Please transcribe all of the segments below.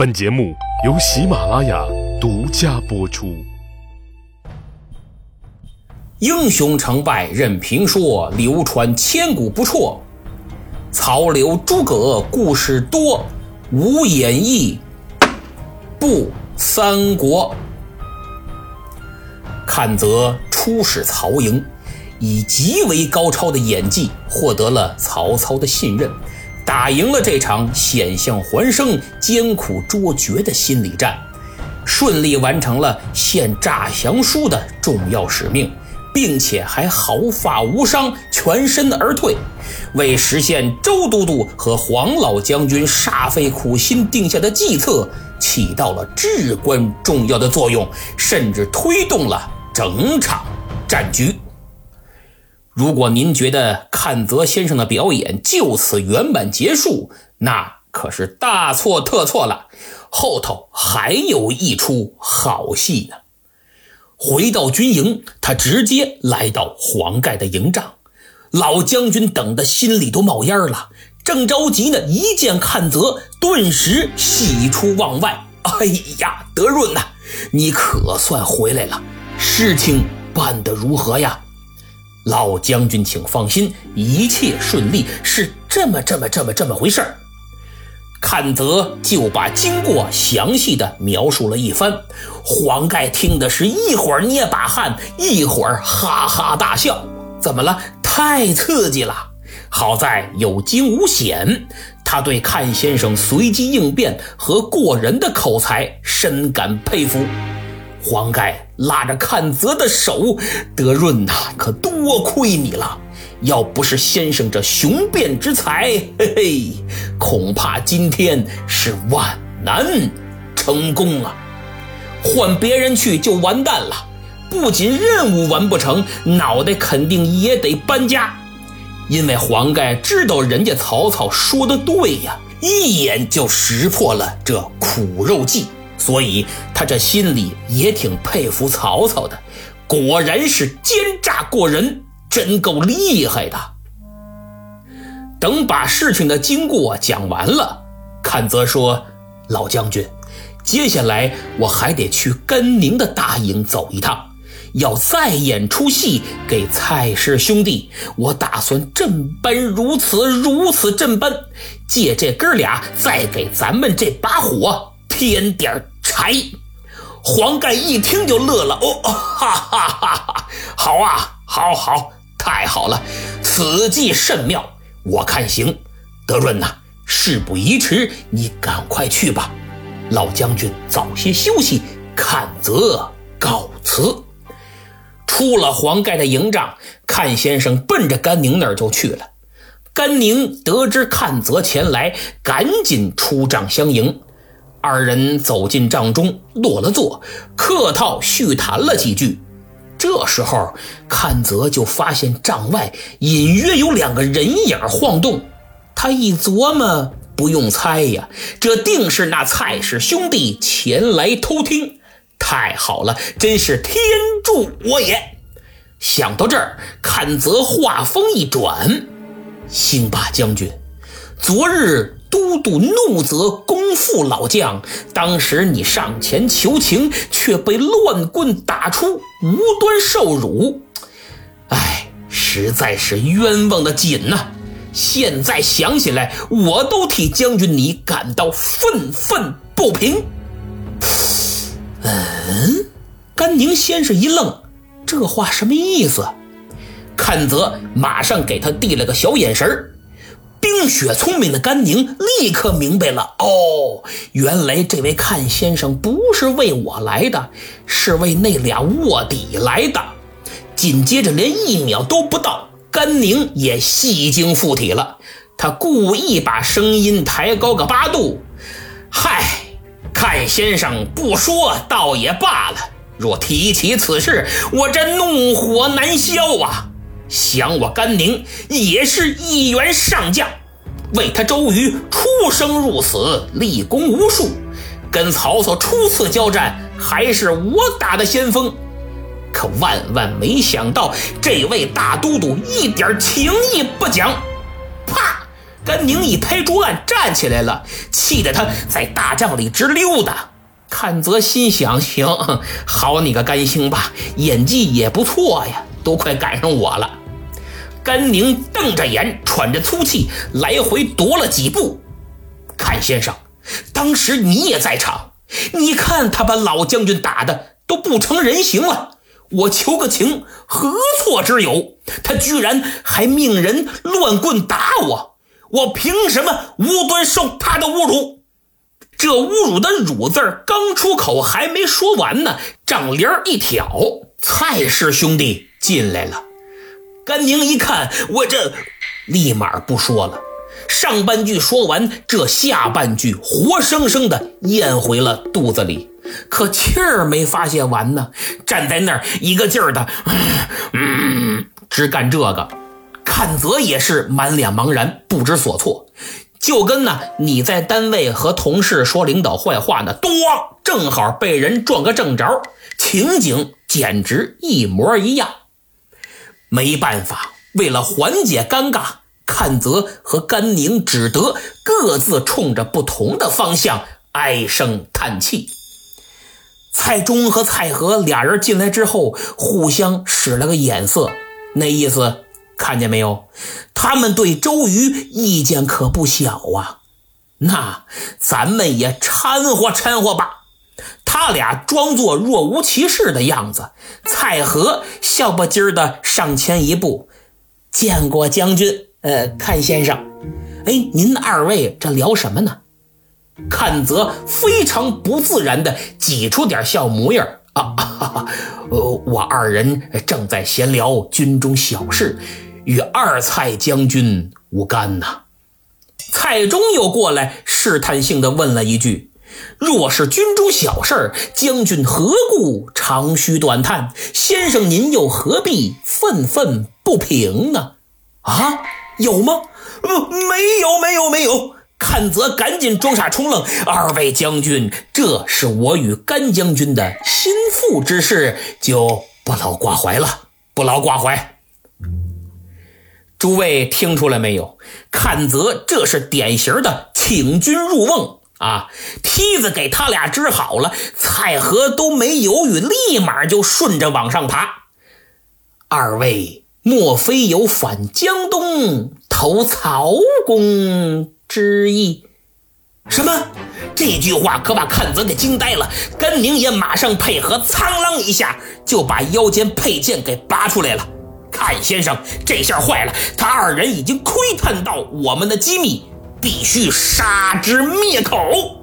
本节目由喜马拉雅独家播出。英雄成败任评说，流传千古不辍。曹刘诸葛故事多，无演义不三国。阚泽出使曹营，以极为高超的演技获得了曹操的信任。打赢了这场险象环生、艰苦卓绝的心理战，顺利完成了献诈降书的重要使命，并且还毫发无伤、全身而退，为实现周都督和黄老将军煞费苦心定下的计策起到了至关重要的作用，甚至推动了整场战局。如果您觉得阚泽先生的表演就此圆满结束，那可是大错特错了。后头还有一出好戏呢。回到军营，他直接来到黄盖的营帐，老将军等的心里都冒烟了，正着急呢。一见阚泽，顿时喜出望外。哎呀，德润呐，你可算回来了，事情办得如何呀？老将军，请放心，一切顺利，是这么这么这么这么回事儿。阚泽就把经过详细的描述了一番，黄盖听的是一会儿捏把汗，一会儿哈哈大笑。怎么了？太刺激了！好在有惊无险，他对阚先生随机应变和过人的口才深感佩服。黄盖拉着阚泽的手，德润呐，可多亏你了！要不是先生这雄辩之才，嘿嘿，恐怕今天是万难成功啊！换别人去就完蛋了，不仅任务完不成，脑袋肯定也得搬家。因为黄盖知道人家曹操说的对呀，一眼就识破了这苦肉计。所以他这心里也挺佩服曹操的，果然是奸诈过人，真够厉害的。等把事情的经过讲完了，阚泽说：“老将军，接下来我还得去甘宁的大营走一趟，要再演出戏给蔡氏兄弟。我打算这般如此如此这般，借这哥俩再给咱们这把火。”添点哎，黄盖一听就乐了。哦，哈哈哈哈！好啊，好好，太好了，此计甚妙，我看行。德润呐，事不宜迟，你赶快去吧。老将军早些休息。阚泽告辞。出了黄盖的营帐，阚先生奔着甘宁那儿就去了。甘宁得知阚泽前来，赶紧出帐相迎。二人走进帐中，落了座，客套叙谈了几句。这时候，阚泽就发现帐外隐约有两个人影晃动。他一琢磨，不用猜呀，这定是那蔡氏兄弟前来偷听。太好了，真是天助我也！想到这儿，阚泽话锋一转：“兴霸将军，昨日……”都督怒责公父老将，当时你上前求情，却被乱棍打出，无端受辱，哎，实在是冤枉的紧呐！现在想起来，我都替将军你感到愤愤不平。嗯，甘宁先生一愣，这话什么意思？看泽马上给他递了个小眼神儿。冰雪聪明的甘宁立刻明白了，哦，原来这位阚先生不是为我来的，是为那俩卧底来的。紧接着，连一秒都不到，甘宁也戏精附体了。他故意把声音抬高个八度：“嗨，阚先生不说倒也罢了，若提起此事，我这怒火难消啊。”想我甘宁也是一员上将，为他周瑜出生入死，立功无数。跟曹操初次交战，还是我打的先锋。可万万没想到，这位大都督一点情义不讲，啪，甘宁一拍桌案，站起来了，气得他在大帐里直溜达。阚泽心想：行，好你个甘兴吧，演技也不错呀，都快赶上我了。甘宁瞪着眼，喘着粗气，来回踱了几步。阚先生，当时你也在场，你看他把老将军打的都不成人形了。我求个情，何错之有？他居然还命人乱棍打我，我凭什么无端受他的侮辱？这侮辱的“辱”字刚出口，还没说完呢，帐帘一挑，蔡氏兄弟进来了。甘宁一看，我这立马不说了。上半句说完，这下半句活生生的咽回了肚子里，可气儿没发泄完呢，站在那儿一个劲儿的，嗯，只干这个。阚泽也是满脸茫然，不知所措，就跟呢你在单位和同事说领导坏话呢，咣，正好被人撞个正着，情景简直一模一样。没办法，为了缓解尴尬。阚泽和甘宁只得各自冲着不同的方向唉声叹气。蔡中和蔡和俩人进来之后，互相使了个眼色，那意思看见没有？他们对周瑜意见可不小啊。那咱们也掺和掺和吧。他俩装作若无其事的样子，蔡和笑不唧的上前一步，见过将军。呃，阚先生，哎，您二位这聊什么呢？阚泽非常不自然的挤出点笑模样啊，呃，我二人正在闲聊军中小事，与二蔡将军无干呐。蔡中又过来试探性的问了一句：“若是军中小事儿，将军何故长吁短叹？先生您又何必愤愤不平呢？”啊？有吗？呃，没有，没有，没有。阚泽赶紧装傻充愣。二位将军，这是我与甘将军的心腹之事，就不劳挂怀了，不劳挂怀。诸位听出来没有？阚泽这是典型的请君入瓮啊！梯子给他俩支好了，蔡和都没犹豫，立马就顺着往上爬。二位。莫非有反江东投曹公之意？什么？这句话可把阚泽给惊呆了。甘宁也马上配合，苍啷一下就把腰间佩剑给拔出来了。阚先生，这下坏了！他二人已经窥探到我们的机密，必须杀之灭口。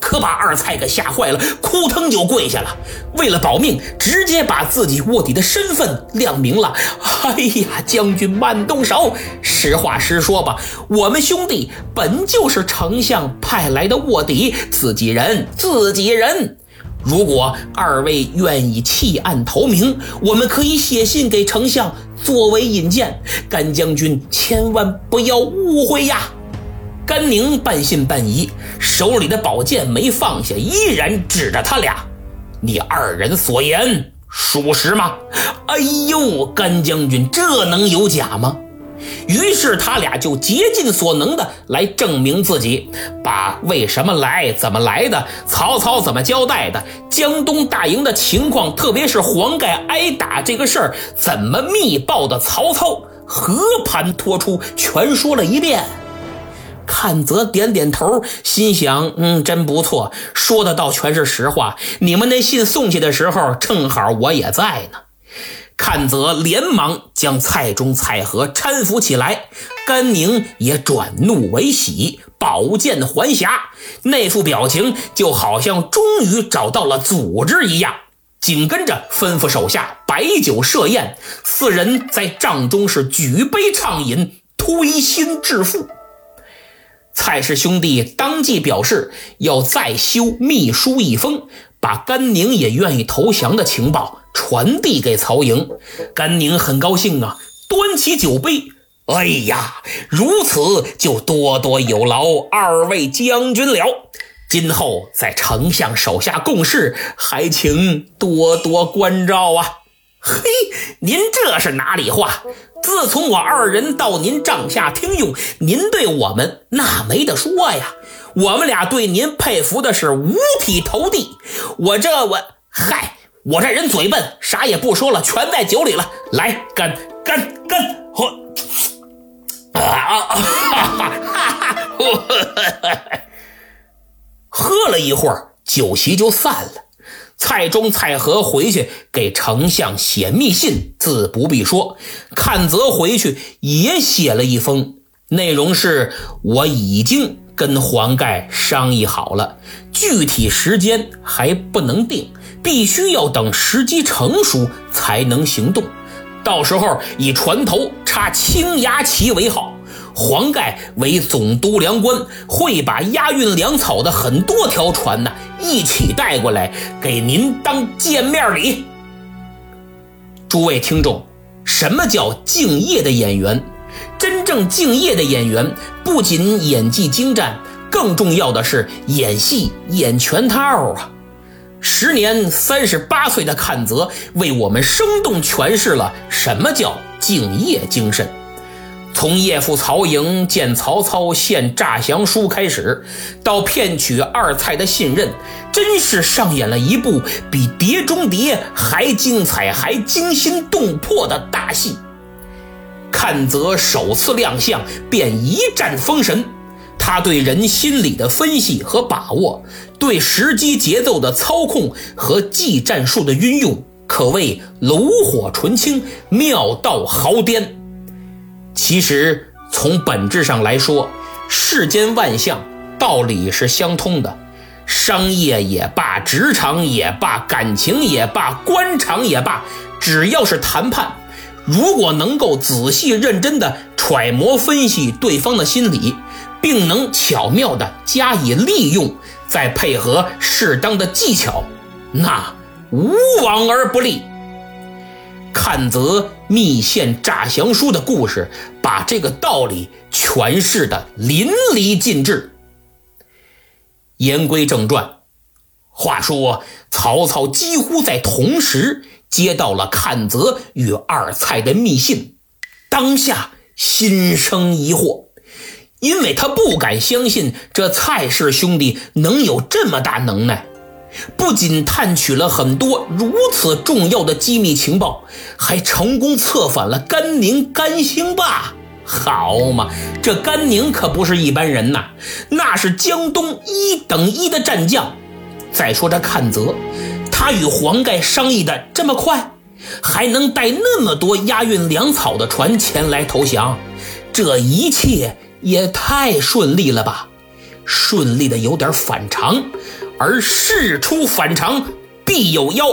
可把二蔡给吓坏了，扑腾就跪下了。为了保命，直接把自己卧底的身份亮明了。哎呀，将军慢动手，实话实说吧，我们兄弟本就是丞相派来的卧底，自己人，自己人。如果二位愿意弃暗投明，我们可以写信给丞相作为引荐。甘将军千万不要误会呀。甘宁半信半疑，手里的宝剑没放下，依然指着他俩：“你二人所言属实吗？”哎呦，甘将军，这能有假吗？于是他俩就竭尽所能的来证明自己，把为什么来、怎么来的、曹操怎么交代的、江东大营的情况，特别是黄盖挨打这个事儿怎么密报的，曹操和盘托出，全说了一遍。阚泽点点头，心想：“嗯，真不错，说的倒全是实话。你们那信送去的时候，正好我也在呢。”阚泽连忙将蔡中、蔡和搀扶起来，甘宁也转怒为喜，宝剑还匣，那副表情就好像终于找到了组织一样。紧跟着吩咐手下摆酒设宴，四人在帐中是举杯畅饮，推心置腹。蔡氏兄弟当即表示要再修密书一封，把甘宁也愿意投降的情报传递给曹营。甘宁很高兴啊，端起酒杯，哎呀，如此就多多有劳二位将军了。今后在丞相手下共事，还请多多关照啊。嘿，您这是哪里话？自从我二人到您帐下听用，您对我们那没得说呀。我们俩对您佩服的是五体投地。我这我嗨，我这人嘴笨，啥也不说了，全在酒里了。来，干干干，喝！啊啊啊！哈哈哈！喝了一会儿，酒席就散了。蔡中、蔡和回去给丞相写密信，自不必说。阚泽回去也写了一封，内容是我已经跟黄盖商议好了，具体时间还不能定，必须要等时机成熟才能行动。到时候以船头插青牙旗为号。黄盖为总督粮官，会把押运粮草的很多条船呢一起带过来，给您当见面礼。诸位听众，什么叫敬业的演员？真正敬业的演员，不仅演技精湛，更重要的是演戏演全套啊！时年三十八岁的阚泽，为我们生动诠释了什么叫敬业精神。从叶父曹营见曹操献诈降书开始，到骗取二蔡的信任，真是上演了一部比《碟中谍》还精彩、还惊心动魄的大戏。看泽首次亮相便一战封神，他对人心理的分析和把握，对时机节奏的操控和技战术的运用，可谓炉火纯青，妙到毫巅。其实从本质上来说，世间万象道理是相通的，商业也罢，职场也罢，感情也罢，官场也罢，只要是谈判，如果能够仔细认真的揣摩分析对方的心理，并能巧妙的加以利用，再配合适当的技巧，那无往而不利。阚泽密献诈降书的故事，把这个道理诠释的淋漓尽致。言归正传，话说曹操几乎在同时接到了阚泽与二蔡的密信，当下心生疑惑，因为他不敢相信这蔡氏兄弟能有这么大能耐。不仅探取了很多如此重要的机密情报，还成功策反了甘宁、甘兴霸。好嘛，这甘宁可不是一般人呐，那是江东一等一的战将。再说这阚泽，他与黄盖商议的这么快，还能带那么多押运粮草的船前来投降，这一切也太顺利了吧？顺利的有点反常。而事出反常必有妖。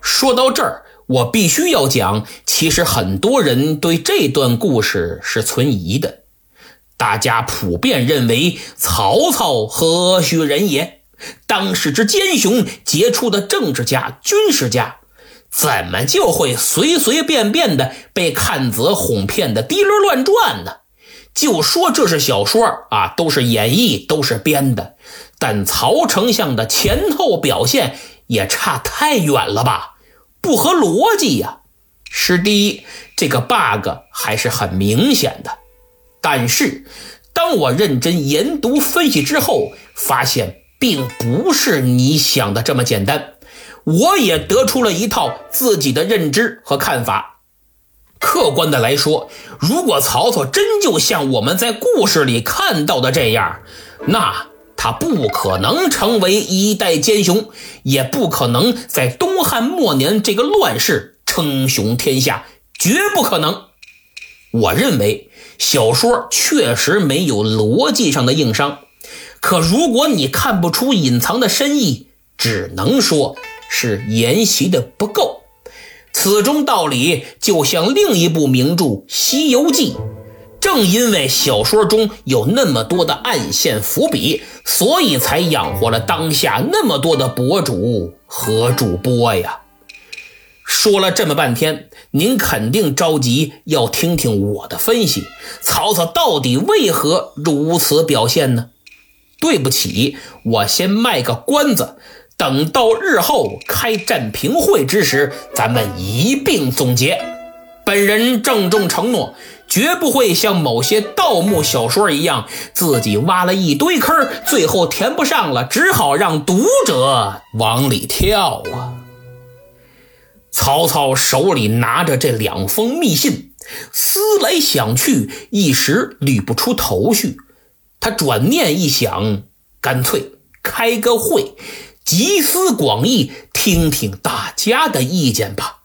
说到这儿，我必须要讲，其实很多人对这段故事是存疑的。大家普遍认为曹操何许人也？当世之奸雄，杰出的政治家、军事家，怎么就会随随便便的被看子哄骗的滴溜乱转呢？就说这是小说啊，都是演绎，都是编的。但曹丞相的前后表现也差太远了吧？不合逻辑呀！是第一，这个 bug 还是很明显的。但是，当我认真研读分析之后，发现并不是你想的这么简单。我也得出了一套自己的认知和看法。客观的来说，如果曹操真就像我们在故事里看到的这样，那……他不可能成为一代奸雄，也不可能在东汉末年这个乱世称雄天下，绝不可能。我认为小说确实没有逻辑上的硬伤，可如果你看不出隐藏的深意，只能说是研习的不够。此中道理就像另一部名著《西游记》。正因为小说中有那么多的暗线伏笔，所以才养活了当下那么多的博主和主播呀。说了这么半天，您肯定着急要听听我的分析：曹操到底为何如此表现呢？对不起，我先卖个关子，等到日后开战评会之时，咱们一并总结。本人郑重承诺，绝不会像某些盗墓小说一样，自己挖了一堆坑，最后填不上了，只好让读者往里跳啊。曹操手里拿着这两封密信，思来想去，一时捋不出头绪。他转念一想，干脆开个会。集思广益，听听大家的意见吧。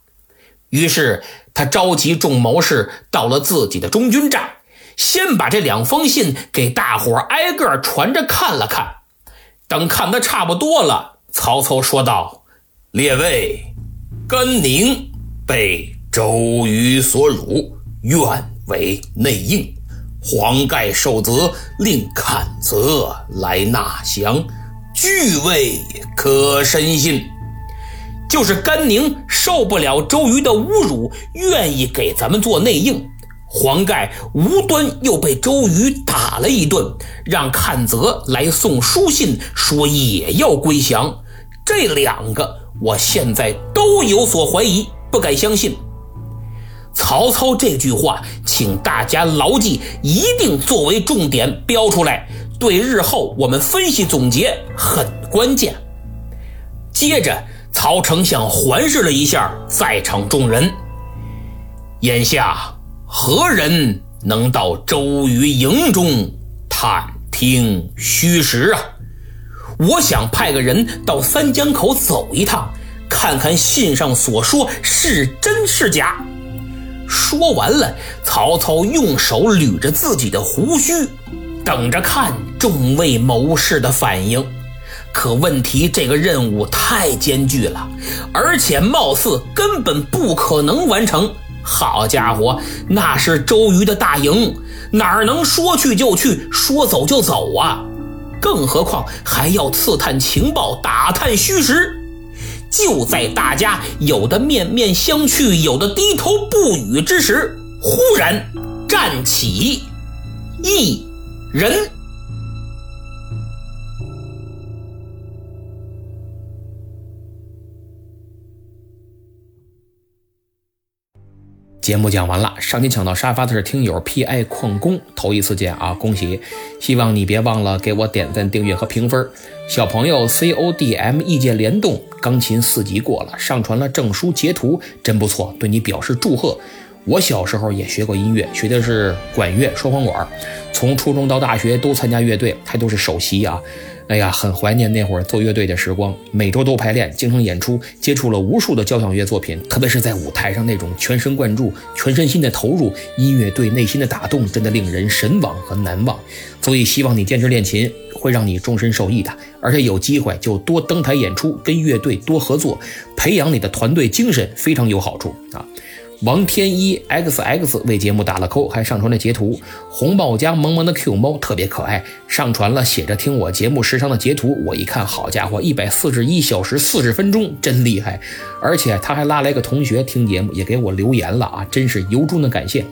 于是他召集众谋士到了自己的中军帐，先把这两封信给大伙挨个传着看了看。等看得差不多了，曹操说道：“列位，甘宁被周瑜所辱，愿为内应，黄盖受责，令阚泽来纳降。”据位可深信，就是甘宁受不了周瑜的侮辱，愿意给咱们做内应。黄盖无端又被周瑜打了一顿，让阚泽来送书信，说也要归降。这两个，我现在都有所怀疑，不敢相信。曹操这句话，请大家牢记，一定作为重点标出来。对日后我们分析总结很关键。接着，曹丞相环视了一下在场众人，眼下何人能到周瑜营中探听虚实啊？我想派个人到三江口走一趟，看看信上所说是真是假。说完了，曹操用手捋着自己的胡须。等着看众位谋士的反应，可问题这个任务太艰巨了，而且貌似根本不可能完成。好家伙，那是周瑜的大营，哪能说去就去，说走就走啊？更何况还要刺探情报，打探虚实。就在大家有的面面相觑，有的低头不语之时，忽然站起一。人，节目讲完了。上期抢到沙发的是听友 P.I 矿工，头一次见啊，恭喜！希望你别忘了给我点赞、订阅和评分。小朋友 C.O.D.M 意见联动，钢琴四级过了，上传了证书截图，真不错，对你表示祝贺。我小时候也学过音乐，学的是管乐、双簧管，从初中到大学都参加乐队，还都是首席啊。哎呀，很怀念那会儿做乐队的时光，每周都排练，经常演出，接触了无数的交响乐作品，特别是在舞台上那种全神贯注、全身心的投入，音乐对内心的打动，真的令人神往和难忘。所以希望你坚持练琴，会让你终身受益的。而且有机会就多登台演出，跟乐队多合作，培养你的团队精神，非常有好处啊。王天一 xx 为节目打了扣，还上传了截图。红帽家萌萌的 Q 猫特别可爱，上传了写着听我节目时长的截图。我一看，好家伙，一百四十一小时四十分钟，真厉害！而且他还拉来个同学听节目，也给我留言了啊，真是由衷的感谢。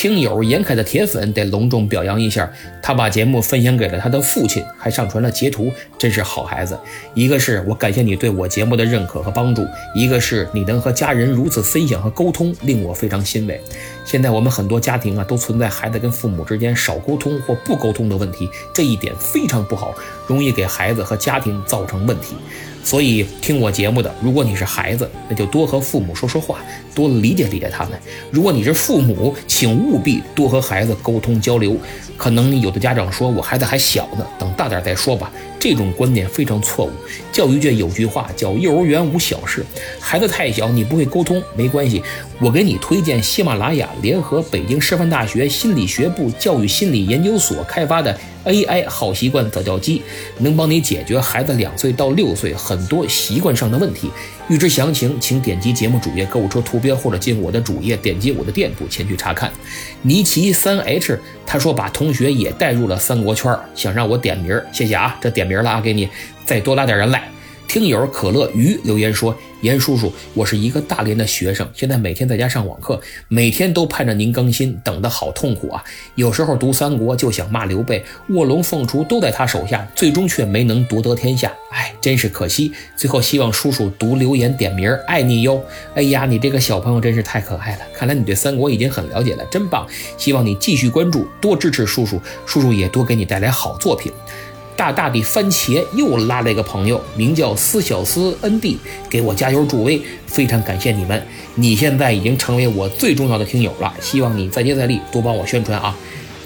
听友严凯的铁粉得隆重表扬一下，他把节目分享给了他的父亲，还上传了截图，真是好孩子。一个是我感谢你对我节目的认可和帮助，一个是你能和家人如此分享和沟通，令我非常欣慰。现在我们很多家庭啊，都存在孩子跟父母之间少沟通或不沟通的问题，这一点非常不好，容易给孩子和家庭造成问题。所以听我节目的，如果你是孩子，那就多和父母说说话，多理解理解他们；如果你是父母，请务必多和孩子沟通交流。可能有的家长说，我孩子还小呢，等大点再说吧。这种观点非常错误。教育界有句话叫“幼儿园无小事”，孩子太小，你不会沟通没关系，我给你推荐喜马拉雅联合北京师范大学心理学部教育心理研究所开发的 AI 好习惯早教机，能帮你解决孩子两岁到六岁很多习惯上的问题。预知详情，请点击节目主页购物车图标，或者进我的主页点击我的店铺前去查看。尼奇三 H 他说把同学也带入了三国圈，想让我点名，谢谢啊，这点名了啊，给你再多拉点人来。听友可乐鱼留言说：“严叔叔，我是一个大连的学生，现在每天在家上网课，每天都盼着您更新，等得好痛苦啊！有时候读三国就想骂刘备，卧龙凤雏都在他手下，最终却没能夺得天下，哎，真是可惜。最后希望叔叔读留言点名，爱你哟！哎呀，你这个小朋友真是太可爱了，看来你对三国已经很了解了，真棒！希望你继续关注，多支持叔叔，叔叔也多给你带来好作品。”大大的番茄又拉了一个朋友，名叫思小思恩弟，给我加油助威，非常感谢你们！你现在已经成为我最重要的听友了，希望你再接再厉，多帮我宣传啊！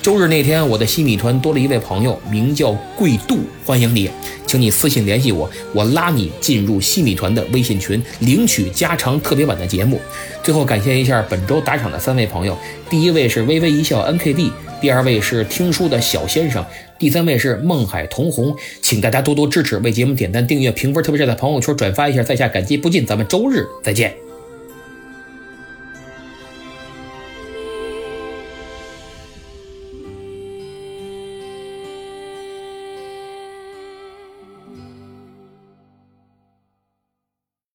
周日那天，我的西米团多了一位朋友，名叫贵度，欢迎你，请你私信联系我，我拉你进入西米团的微信群，领取加长特别版的节目。最后感谢一下本周打赏的三位朋友，第一位是微微一笑 NKD。第二位是听书的小先生，第三位是孟海童红，请大家多多支持，为节目点赞、订阅、评分，特别是在朋友圈转发一下，在下感激不尽。咱们周日再见。